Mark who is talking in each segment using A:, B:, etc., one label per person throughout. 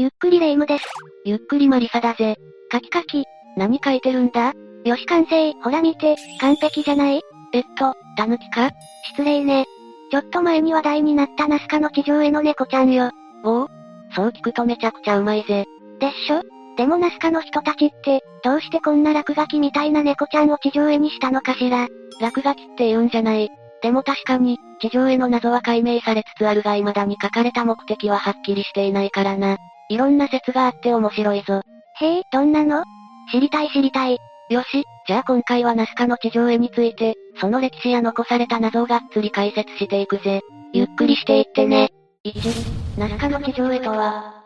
A: ゆっくりレ夢ムです。
B: ゆっくりマリサだぜ。
A: カキカキ。
B: 何書いてるんだ？
A: よし完成、ほら見て、完璧じゃない？
B: えっと、タヌキか？
A: 失礼ね。ちょっと前に話題になったナスカの地上絵の猫ちゃんよ。
B: おおそう聞くとめちゃくちゃうまいぜ。
A: でっしょ？でもナスカの人たちって、どうしてこんな落書きみたいな猫ちゃんを地上絵にしたのかしら？
B: 落書きって言うんじゃない。でも確かに、地上絵の謎は解明されつつあるが未だに書かれた目的ははっきりしていないからな。いろんな説があって面白いぞ。
A: へえ、どんなの？知りたい知りたい。
B: よし、じゃあ今回はナスカの地上絵について、その歴史や残された謎をがっつり解説していくぜ。
A: ゆっくりしていってね。
B: 1、ナスカの地上絵とは？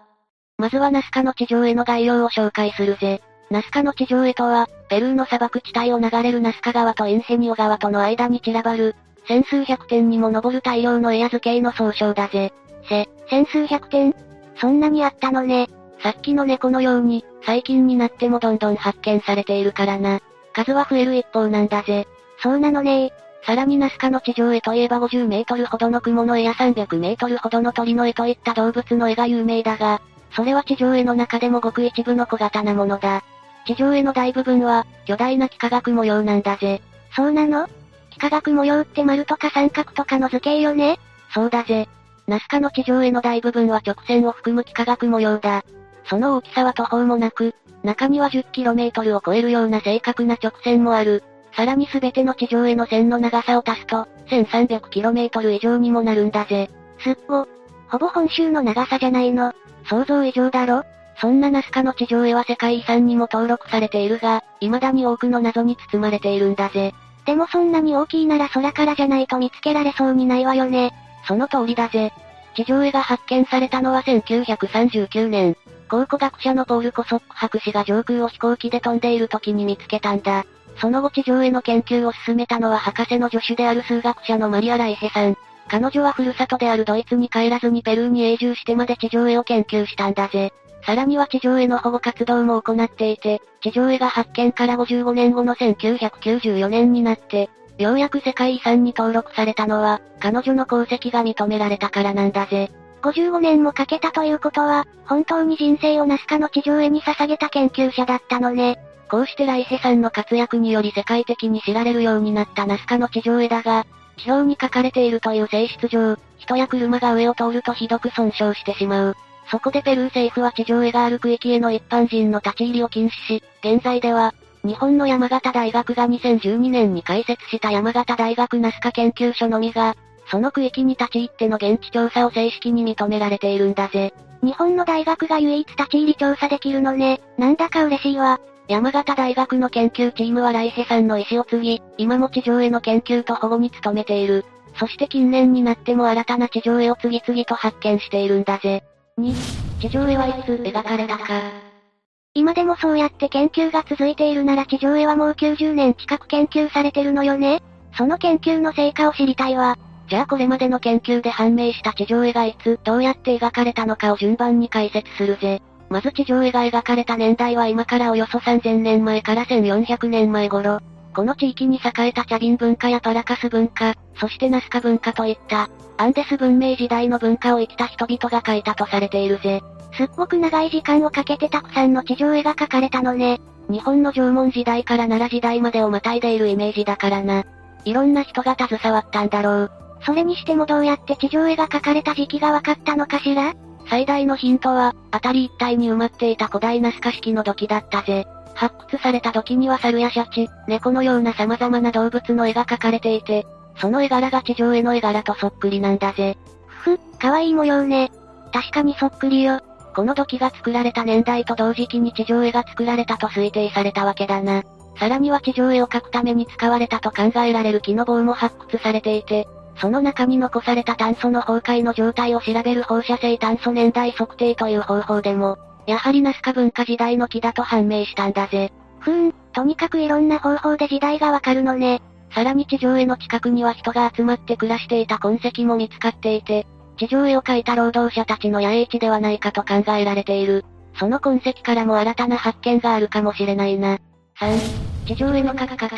B: まずはナスカの地上絵の概要を紹介するぜ。ナスカの地上絵とは、ペルーの砂漠地帯を流れるナスカ川とインヘニオ川との間に散らばる、千数百点にも上る大量のエア図形の総称だぜ。
A: せ、千数百点？そんなにあったのね。
B: さっきの猫のように、最近になってもどんどん発見されているからな。数は増える一方なんだぜ。
A: そうなのね
B: さらにナスカの地上絵といえば50メートルほどの雲の絵や300メートルほどの鳥の絵といった動物の絵が有名だが、それは地上絵の中でもごく一部の小型なものだ。地上絵の大部分は、巨大な幾何学模様なんだぜ。
A: そうなの？幾何学模様って丸とか三角とかの図形よね？
B: そうだぜ。ナスカの地上絵の大部分は直線を含む幾何学模様だ。その大きさは途方もなく、中には 10km を超えるような正確な直線もある。さらに全ての地上絵の線の長さを足すと、1300km 以上にもなるんだぜ。
A: すっご。ほぼ本州の長さじゃないの。
B: 想像以上だろそんなナスカの地上絵は世界遺産にも登録されているが、未だに多くの謎に包まれているんだぜ。
A: でもそんなに大きいなら空からじゃないと見つけられそうにないわよね。
B: その通りだぜ。地上絵が発見されたのは1939年。考古学者のポール・コソック博士が上空を飛行機で飛んでいる時に見つけたんだ。その後地上絵の研究を進めたのは博士の助手である数学者のマリア・ライヘさん。彼女はふるさとであるドイツに帰らずにペルーに永住してまで地上絵を研究したんだぜ。さらには地上絵の保護活動も行っていて、地上絵が発見から55年後の1994年になって、ようやく世界遺産に登録されたのは、彼女の功績が認められたからなんだぜ。
A: 55年もかけたということは、本当に人生をナスカの地上絵に捧げた研究者だったのね。
B: こうしてライヘさんの活躍により世界的に知られるようになったナスカの地上絵だが、地表に書かれているという性質上、人や車が上を通るとひどく損傷してしまう。そこでペルー政府は地上絵がある区域への一般人の立ち入りを禁止し、現在では、日本の山形大学が2012年に開設した山形大学ナスカ研究所のみが、その区域に立ち入っての現地調査を正式に認められているんだぜ。
A: 日本の大学が唯一立ち入り調査できるのね。なんだか嬉しいわ。
B: 山形大学の研究チームはライヘさんの意思を継ぎ、今も地上絵の研究と保護に努めている。そして近年になっても新たな地上絵を次々と発見しているんだぜ。2、地上絵はいつ描かれたか。
A: 今でもそうやって研究が続いているなら地上絵はもう90年近く研究されてるのよね？その研究の成果を知りたいわ。
B: じゃあこれまでの研究で判明した地上絵がいつ、どうやって描かれたのかを順番に解説するぜ。まず地上絵が描かれた年代は今からおよそ3000年前から1400年前頃。この地域に栄えた茶瓶文化やパラカス文化、そしてナスカ文化といった、アンデス文明時代の文化を生きた人々が描いたとされているぜ。
A: すっごく長い時間をかけてたくさんの地上絵が描かれたのね。
B: 日本の縄文時代から奈良時代までをまたいでいるイメージだからな。いろんな人が携わったんだろう。
A: それにしてもどうやって地上絵が描かれた時期が分かったのかしら？
B: 最大のヒントは、辺り一帯に埋まっていた古代ナスカ式の土器だったぜ。発掘された土器には猿やシャチ、猫のような様々な動物の絵が描かれていて、その絵柄が地上絵の絵柄とそっくりなんだぜ。
A: ふふ、かわいい模様ね。確かにそっくりよ。
B: この土器が作られた年代と同時期に地上絵が作られたと推定されたわけだな。さらには地上絵を描くために使われたと考えられる木の棒も発掘されていて、その中に残された炭素の崩壊の状態を調べる放射性炭素年代測定という方法でも、やはりナスカ文化時代の木だと判明したんだぜ。
A: ふーん、とにかくいろんな方法で時代がわかるのね。
B: さらに地上絵の近くには人が集まって暮らしていた痕跡も見つかっていて、地上絵を描いた労働者たちの野営地ではないかと考えられている。その痕跡からも新たな発見があるかもしれないな。3、地上絵の描き方。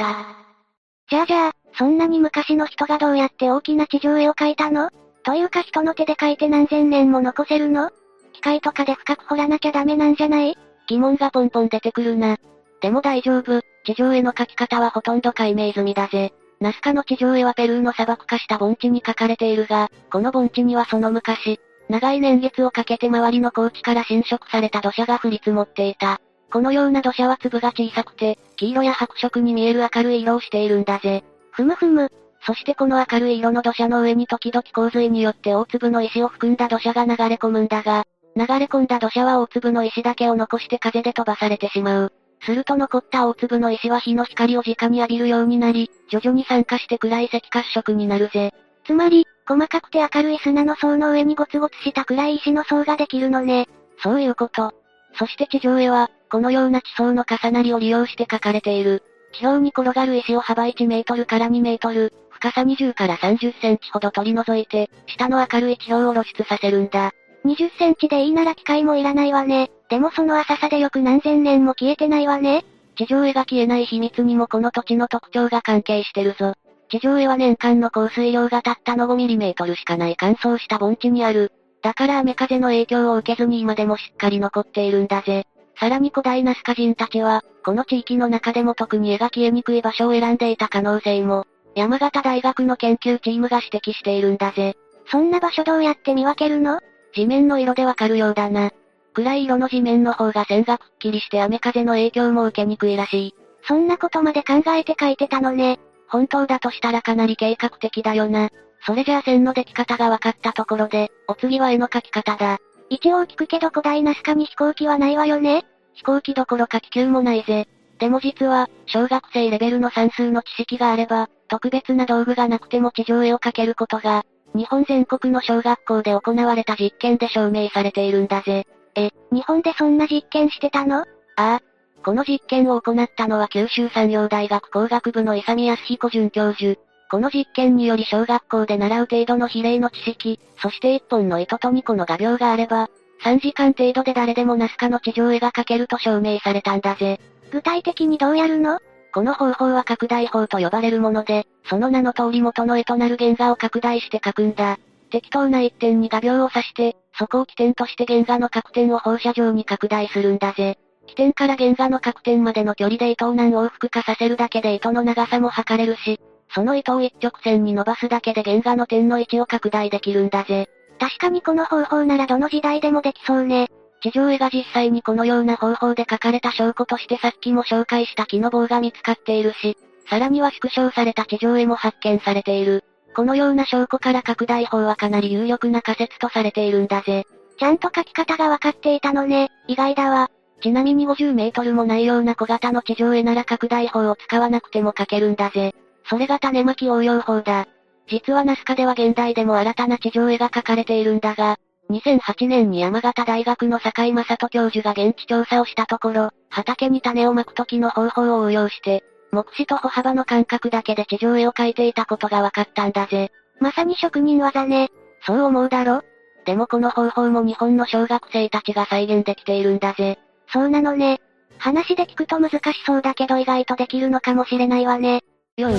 A: じゃあじゃあ、そんなに昔の人がどうやって大きな地上絵を描いたの？というか人の手で描いて何千年も残せるの？機械とかで深く掘らなきゃダメなんじゃない？
B: 疑問がポンポン出てくるな。でも大丈夫、地上絵の描き方はほとんど解明済みだぜ。ナスカの地上絵はペルーの砂漠化した盆地に書かれているが、この盆地にはその昔、長い年月をかけて周りの高地から侵食された土砂が降り積もっていた。このような土砂は粒が小さくて、黄色や白色に見える明るい色をしているんだぜ。
A: ふむふむ。
B: そしてこの明るい色の土砂の上に時々洪水によって大粒の石を含んだ土砂が流れ込むんだが、流れ込んだ土砂は大粒の石だけを残して風で飛ばされてしまう。すると残った大粒の石は日の光を直に浴びるようになり、徐々に酸化して暗い赤褐色になるぜ。
A: つまり、細かくて明るい砂の層の上にゴツゴツした暗い石の層ができるのね。
B: そういうこと。そして地上絵は、このような地層の重なりを利用して描かれている。地表に転がる石を幅1メートルから2メートル、深さ20から30センチほど取り除いて、下の明るい地表を露出させるんだ。
A: 20センチでいいなら機械もいらないわね。でもその浅さでよく何千年も消えてないわね。
B: 地上絵が消えない秘密にもこの土地の特徴が関係してるぞ。地上絵は年間の降水量がたったの 5mm しかない乾燥した盆地にある。だから雨風の影響を受けずに今でもしっかり残っているんだぜ。さらに古代ナスカ人たちは、この地域の中でも特に描きえにくい場所を選んでいた可能性も、山形大学の研究チームが指摘しているんだぜ。
A: そんな場所どうやって見分けるの？
B: 地面の色でわかるようだな。暗い色の地面の方が線がくっきりして雨風の影響も受けにくいらしい。
A: そんなことまで考えて書いてたのね。
B: 本当だとしたらかなり計画的だよな。それじゃあ線の出来方が分かったところで、お次は絵の描き方だ。
A: 一応聞くけど古代ナスカに飛行機はないわよね？
B: 飛行機どころか気球もないぜ。でも実は、小学生レベルの算数の知識があれば、特別な道具がなくても地上絵を描けることが、日本全国の小学校で行われた実験で証明されているんだぜ。
A: え、日本でそんな実験してたの？あ
B: あ。この実験を行ったのは九州産業大学工学部の勇康彦准教授。この実験により小学校で習う程度の比例の知識、そして一本の糸と2個の画鋲があれば、3時間程度で誰でもナスカの地上絵が描けると証明されたんだぜ。
A: 具体的にどうやるの？
B: この方法は拡大法と呼ばれるもので、その名の通り元の絵となる原画を拡大して描くんだ。適当な一点に画鋲を刺して、そこを起点として原画の角点を放射状に拡大するんだぜ。起点から原画の角点までの距離で糸を何往復かさせるだけで糸の長さも測れるし、その糸を一直線に伸ばすだけで原画の点の位置を拡大できるんだぜ。
A: 確かにこの方法ならどの時代でもできそうね。
B: 地上絵が実際にこのような方法で描かれた証拠としてさっきも紹介した木の棒が見つかっているし、さらには縮小された地上絵も発見されている。このような証拠から拡大法はかなり有力な仮説とされているんだぜ。
A: ちゃんと書き方がわかっていたのね。意外だわ。
B: ちなみに50メートルもないような小型の地上絵なら拡大法を使わなくても書けるんだぜ。それが種まき応用法だ。実はナスカでは現代でも新たな地上絵が描かれているんだが、2008年に山形大学の坂井正人教授が現地調査をしたところ、畑に種をまく時の方法を応用して、目視と歩幅の感覚だけで地上絵を描いていたことが分かったんだぜ。
A: まさに職人技ね。
B: そう思うだろ？でもこの方法も日本の小学生たちが再現できているんだぜ。
A: そうなのね。話で聞くと難しそうだけど意外とできるのかもしれないわね。
B: よん。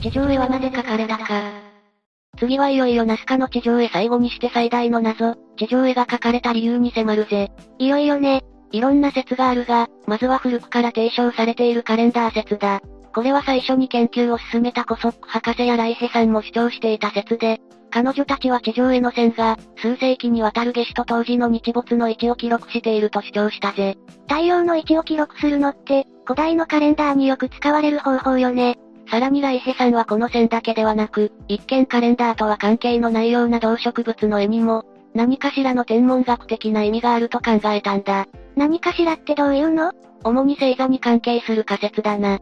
B: 地上絵はなぜ描かれたか。次はいよいよナスカの地上絵最後にして最大の謎、地上絵が描かれた理由に迫るぜ。
A: いよいよね。
B: いろんな説があるが、まずは古くから提唱されているカレンダー説だ。これは最初に研究を進めたコソック博士やライヘさんも主張していた説で、彼女たちは地上絵の線が、数世紀にわたる夏至と当時の日没の位置を記録していると主張したぜ。
A: 太陽の位置を記録するのって、古代のカレンダーによく使われる方法よね。
B: さらにライヘさんはこの線だけではなく、一見カレンダーとは関係のないような動植物の絵にも、何かしらの天文学的な意味があると考えたんだ。
A: 何かしらってどういうの？
B: 主に星座に関係する仮説だな。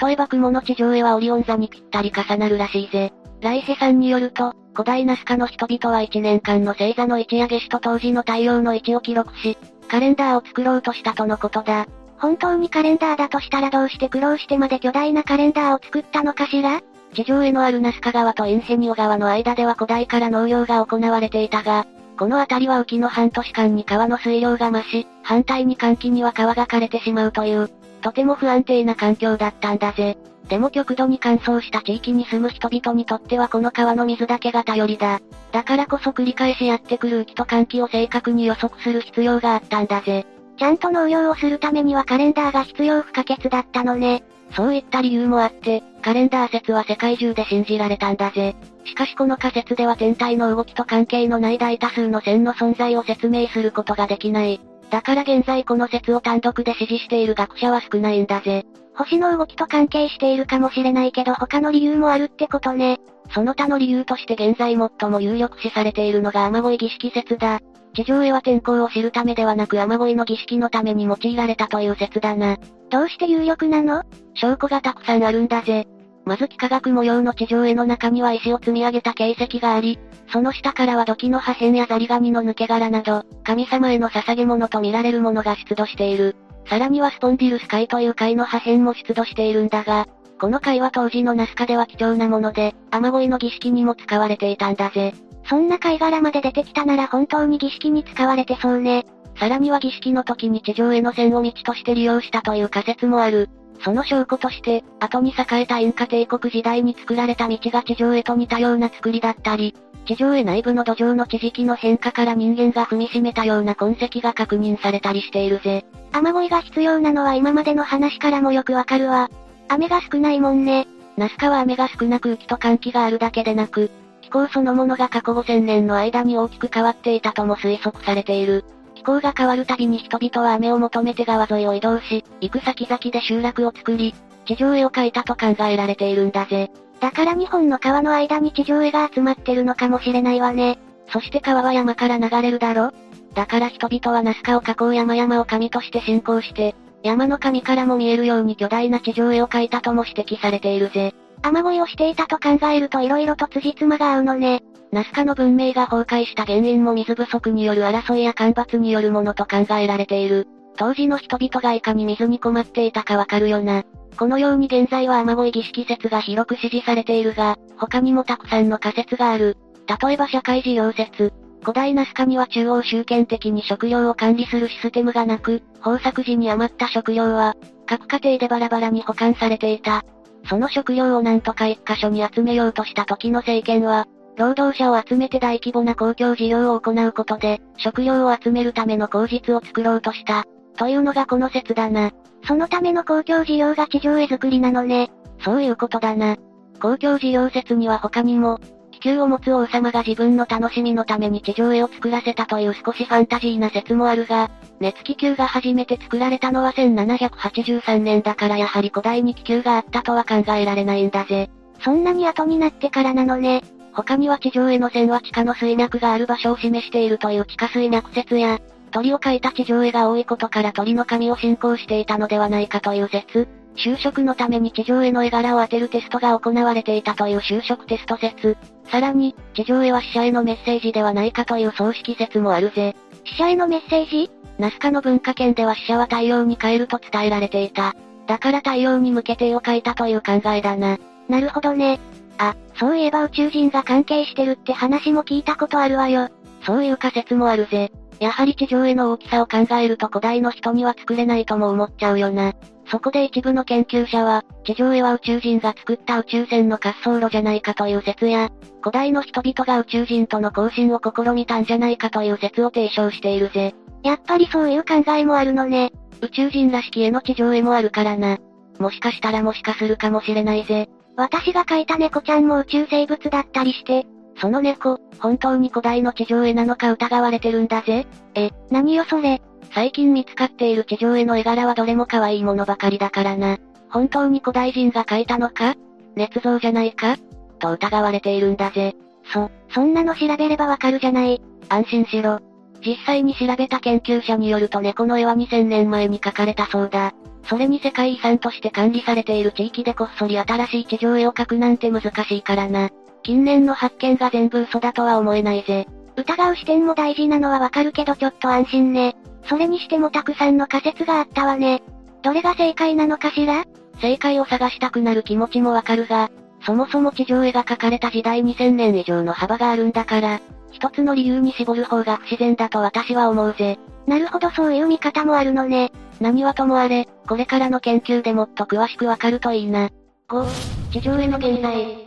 B: 例えば雲の地上絵はオリオン座にぴったり重なるらしいぜ。ライヘさんによると、古代ナスカの人々は1年間の星座の位置や夏至と当時の太陽の位置を記録し、カレンダーを作ろうとしたとのことだ。
A: 本当にカレンダーだとしたらどうして苦労してまで巨大なカレンダーを作ったのかしら？
B: 地上絵のあるナスカ川とインヘニオ川の間では古代から農業が行われていたが、この辺りは雨季の半年間に川の水量が増し、反対に寒気には川が枯れてしまうという、とても不安定な環境だったんだぜ。でも極度に乾燥した地域に住む人々にとってはこの川の水だけが頼りだ。だからこそ繰り返しやってくる雨季と寒気を正確に予測する必要があったんだぜ。
A: ちゃんと農業をするためにはカレンダーが必要不可欠だったのね。
B: そういった理由もあって、カレンダー説は世界中で信じられたんだぜ。しかしこの仮説では天体の動きと関係のない大多数の線の存在を説明することができない。だから現在この説を単独で支持している学者は少ないんだぜ。
A: 星の動きと関係しているかもしれないけど他の理由もあるってことね。
B: その他の理由として現在最も有力視されているのが雨乞い儀式説だ。地上絵は天候を知るためではなく雨乞いの儀式のために用いられたという説だな。
A: どうして有力なの？
B: 証拠がたくさんあるんだぜ。まず幾何学模様の地上絵の中には石を積み上げた形跡があり、その下からは土器の破片やザリガニの抜け殻など、神様への捧げ物と見られるものが出土している。さらにはスポンディルス貝という貝の破片も出土しているんだが、この貝は当時のナスカでは貴重なもので、雨乞いの儀式にも使われていたんだぜ。
A: そんな貝殻まで出てきたなら本当に儀式に使われてそうね。
B: さらには儀式の時に地上への線を道として利用したという仮説もある。その証拠として、後に栄えたインカ帝国時代に作られた道が地上へと似たような作りだったり、地上へ内部の土壌の地磁気の変化から人間が踏みしめたような痕跡が確認されたりしているぜ。
A: 雨乞いが必要なのは今までの話からもよくわかるわ。雨が少ないもんね。
B: ナスカは雨が少なく雨季と寒気があるだけでなく、気候そのものが過去5000年の間に大きく変わっていたとも推測されている。気候が変わるたびに人々は雨を求めて川沿いを移動し、行く先々で集落を作り、地上絵を描いたと考えられているんだぜ。
A: だから日本の川の間に地上絵が集まってるのかもしれないわね。
B: そして川は山から流れるだろ？だから人々はナスカを囲う山々を神として信仰して、山の神からも見えるように巨大な地上絵を描いたとも指摘されているぜ。
A: 雨乞いをしていたと考えると色々と辻褄が合うのね。
B: ナスカの文明が崩壊した原因も水不足による争いや干ばつによるものと考えられている。当時の人々がいかに水に困っていたかわかるよな。このように現在は雨乞い儀式説が広く支持されているが、他にもたくさんの仮説がある。例えば社会事業説。古代ナスカには中央集権的に食料を管理するシステムがなく、豊作時に余った食料は、各家庭でバラバラに保管されていた。その食料をなんとか一箇所に集めようとした時の政権は、労働者を集めて大規模な公共事業を行うことで、食料を集めるための口実を作ろうとした。というのがこの説だな。
A: そのための公共事業が地上絵作りなのね。
B: そういうことだな。公共事業説には他にも、気球を持つ王様が自分の楽しみのために地上絵を作らせたという少しファンタジーな説もあるが、熱気球が初めて作られたのは1783年だからやはり古代に気球があったとは考えられないんだぜ。
A: そんなに後になってからなのね。
B: 他には地上絵の線は地下の水脈がある場所を示しているという地下水脈説や、鳥を描いた地上絵が多いことから鳥の神を信仰していたのではないかという説。就職のために地上絵の絵柄を当てるテストが行われていたという就職テスト説。さらに、地上絵は死者へのメッセージではないかという葬式説もあるぜ。
A: 死者へのメッセージ？
B: ナスカの文化圏では死者は太陽に帰ると伝えられていた。だから太陽に向けて絵を描いたという考えだな。
A: なるほどね。あ、そういえば宇宙人が関係してるって話も聞いたことあるわよ。
B: そういう仮説もあるぜ。やはり地上絵の大きさを考えると古代の人には作れないとも思っちゃうよな。そこで一部の研究者は、地上絵は宇宙人が作った宇宙船の滑走路じゃないかという説や、古代の人々が宇宙人との交信を試みたんじゃないかという説を提唱しているぜ。
A: やっぱりそういう考えもあるのね。
B: 宇宙人らしき絵の地上絵もあるからな。もしかしたらもしかするかもしれないぜ。
A: 私が描いた猫ちゃんも宇宙生物だったりして、
B: その猫、本当に古代の地上絵なのか疑われてるんだぜ。
A: え、何よそれ。
B: 最近見つかっている地上絵の絵柄はどれも可愛いものばかりだからな。本当に古代人が描いたのか？捏造じゃないか？と疑われているんだぜ。
A: そ、そんなの調べればわかるじゃない。
B: 安心しろ。実際に調べた研究者によると猫の絵は2000年前に描かれたそうだ。それに世界遺産として管理されている地域でこっそり新しい地上絵を描くなんて難しいからな。近年の発見が全部嘘だとは思えないぜ。
A: 疑う視点も大事なのはわかるけどちょっと安心ね。それにしてもたくさんの仮説があったわね。どれが正解なのかしら？
B: 正解を探したくなる気持ちもわかるが、そもそも地上絵が描かれた時代2000年以上の幅があるんだから、一つの理由に絞る方が不自然だと私は思うぜ。
A: なるほどそういう見方もあるのね。
B: 何はともあれ、これからの研究でもっと詳しくわかるといいな。5、地上への現在。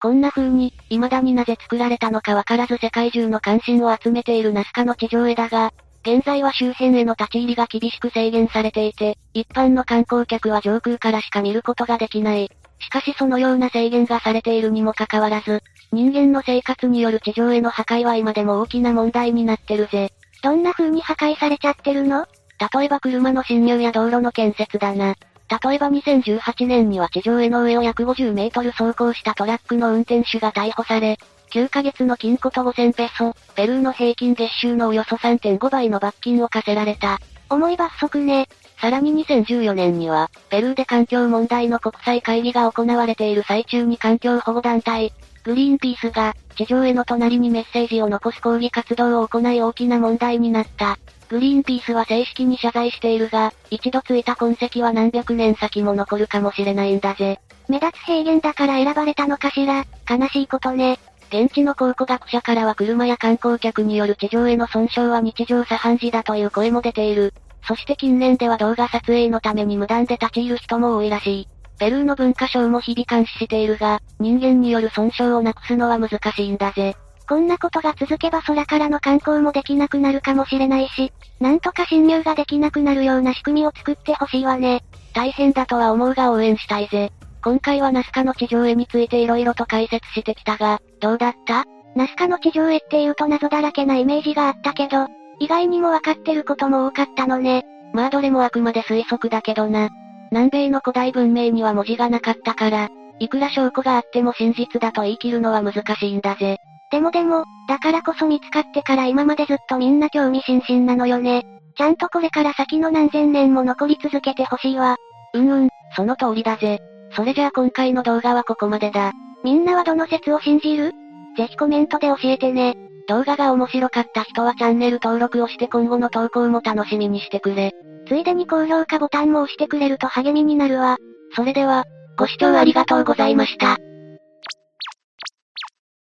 B: こんな風に、未だになぜ作られたのかわからず世界中の関心を集めているナスカの地上絵だが、現在は周辺への立ち入りが厳しく制限されていて、一般の観光客は上空からしか見ることができない。しかしそのような制限がされているにもかかわらず、人間の生活による地上への破壊は今でも大きな問題になってるぜ。
A: どんな風に破壊されちゃってるの？
B: 例えば車の侵入や道路の建設だな。例えば2018年には地上への上を約50メートル走行したトラックの運転手が逮捕され、9ヶ月の禁錮と5000ペソ、ペルーの平均月収のおよそ3.5倍の罰金を課せられた。
A: 重い罰則ね。
B: さらに2014年には、ペルーで環境問題の国際会議が行われている最中に環境保護団体、グリーンピースが、地上への隣にメッセージを残す抗議活動を行い大きな問題になった。グリーンピースは正式に謝罪しているが、一度ついた痕跡は何百年先も残るかもしれないんだぜ。
A: 目立つ平原だから選ばれたのかしら、悲しいことね。
B: 現地の考古学者からは車や観光客による地上への損傷は日常茶飯事だという声も出ている。そして近年では動画撮影のために無断で立ち入る人も多いらしい。ペルーの文化省も日々監視しているが、人間による損傷をなくすのは難しいんだぜ。
A: こんなことが続けば空からの観光もできなくなるかもしれないし、なんとか侵入ができなくなるような仕組みを作ってほしいわね。
B: 大変だとは思うが応援したいぜ。今回はナスカの地上絵について色々と解説してきたが、どうだった？
A: ナスカの地上絵っていうと謎だらけなイメージがあったけど、意外にもわかってることも多かったのね。
B: まあどれもあくまで推測だけどな。南米の古代文明には文字がなかったから、いくら証拠があっても真実だと言い切るのは難しいんだぜ。
A: でもでも、だからこそ見つかってから今までずっとみんな興味津々なのよね。ちゃんとこれから先の何千年も残り続けてほしいわ。
B: うんうん、その通りだぜ。それじゃあ今回の動画はここまでだ。
A: みんなはどの説を信じる？ぜひコメントで教えてね。
B: 動画が面白かった人はチャンネル登録をして今後の投稿も楽しみにしてくれ。
A: ついでに高評価ボタンも押してくれると励みになるわ。
B: それでは、ご視聴ありがとうございました。